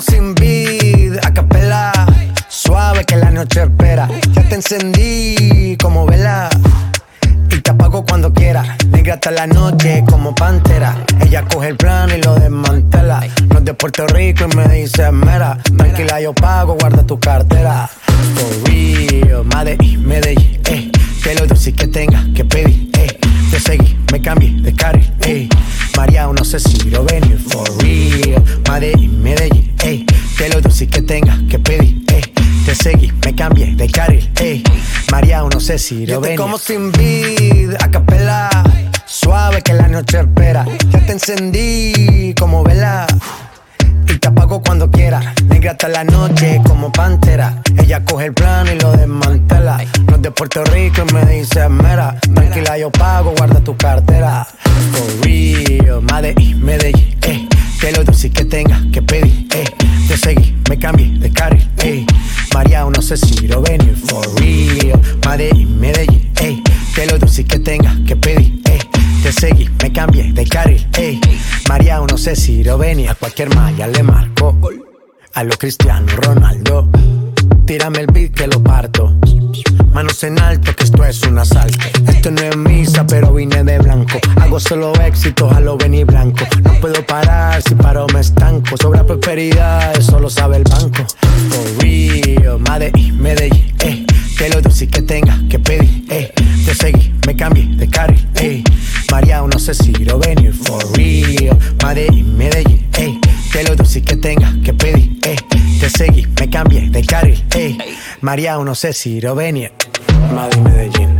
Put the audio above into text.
sin vid, a capela. Suave que la noche espera. Ya te encendí como vela. Y te apago cuando quiera. Negra hasta la noche como pantera. Ella coge el plan y lo desmantela. No es de Puerto Rico y me dice mera. Tranquila, yo pago, guarda tu cartera. For real, Madrid, Medellín, eh. Que lo dulce que tenga que pedir, eh. Te seguí, me cambié de carril, eh. María, no sé si lo venir, for real. Madrid, Medellín, eh. Que lo dulce que tenga que pedir, eh. Te seguí, me cambié de carril, eh. María, no sé si lo venir. como sin vid, a capela. Suave que la noche espera. Ya te encendí como vela y te apago cuando quiera. Negra hasta la noche como pantera. Ella coge el plan y lo desmantela. No es de Puerto Rico y me dice mera. Tranquila, yo pago, guarda tu cartera. For real, Medellín, Medellín, eh. Que lo dulce que tenga que pedir, eh. Te seguí, me cambié de carril, eh. María, no sé si lo venir. For real, Medellín, Medellín, eh. Que lo dulce que tenga que pedir, eh. Te seguí, me cambié de carril, ey. María, no sé si lo venía, a cualquier malla le marco. A lo Cristiano Ronaldo, tírame el beat que lo parto. Manos en alto, que esto es un asalto. Esto no es misa, pero vine de blanco. Hago solo éxito, a lo venir blanco. No puedo parar, si paro me estanco. Sobra prosperidad, eso lo sabe el banco. For real, Medellín, Medellín, eh. Que lo dulce que tenga que pedir, eh. Te seguí, me cambié de carril, eh. María, no sé si lo venir, for real. Medellín, Medellín, eh. Que lo dulce que tenga que pedir, eh. Me cambié de carril, eh. María, no sé si lo venir. Madrid, Medellín.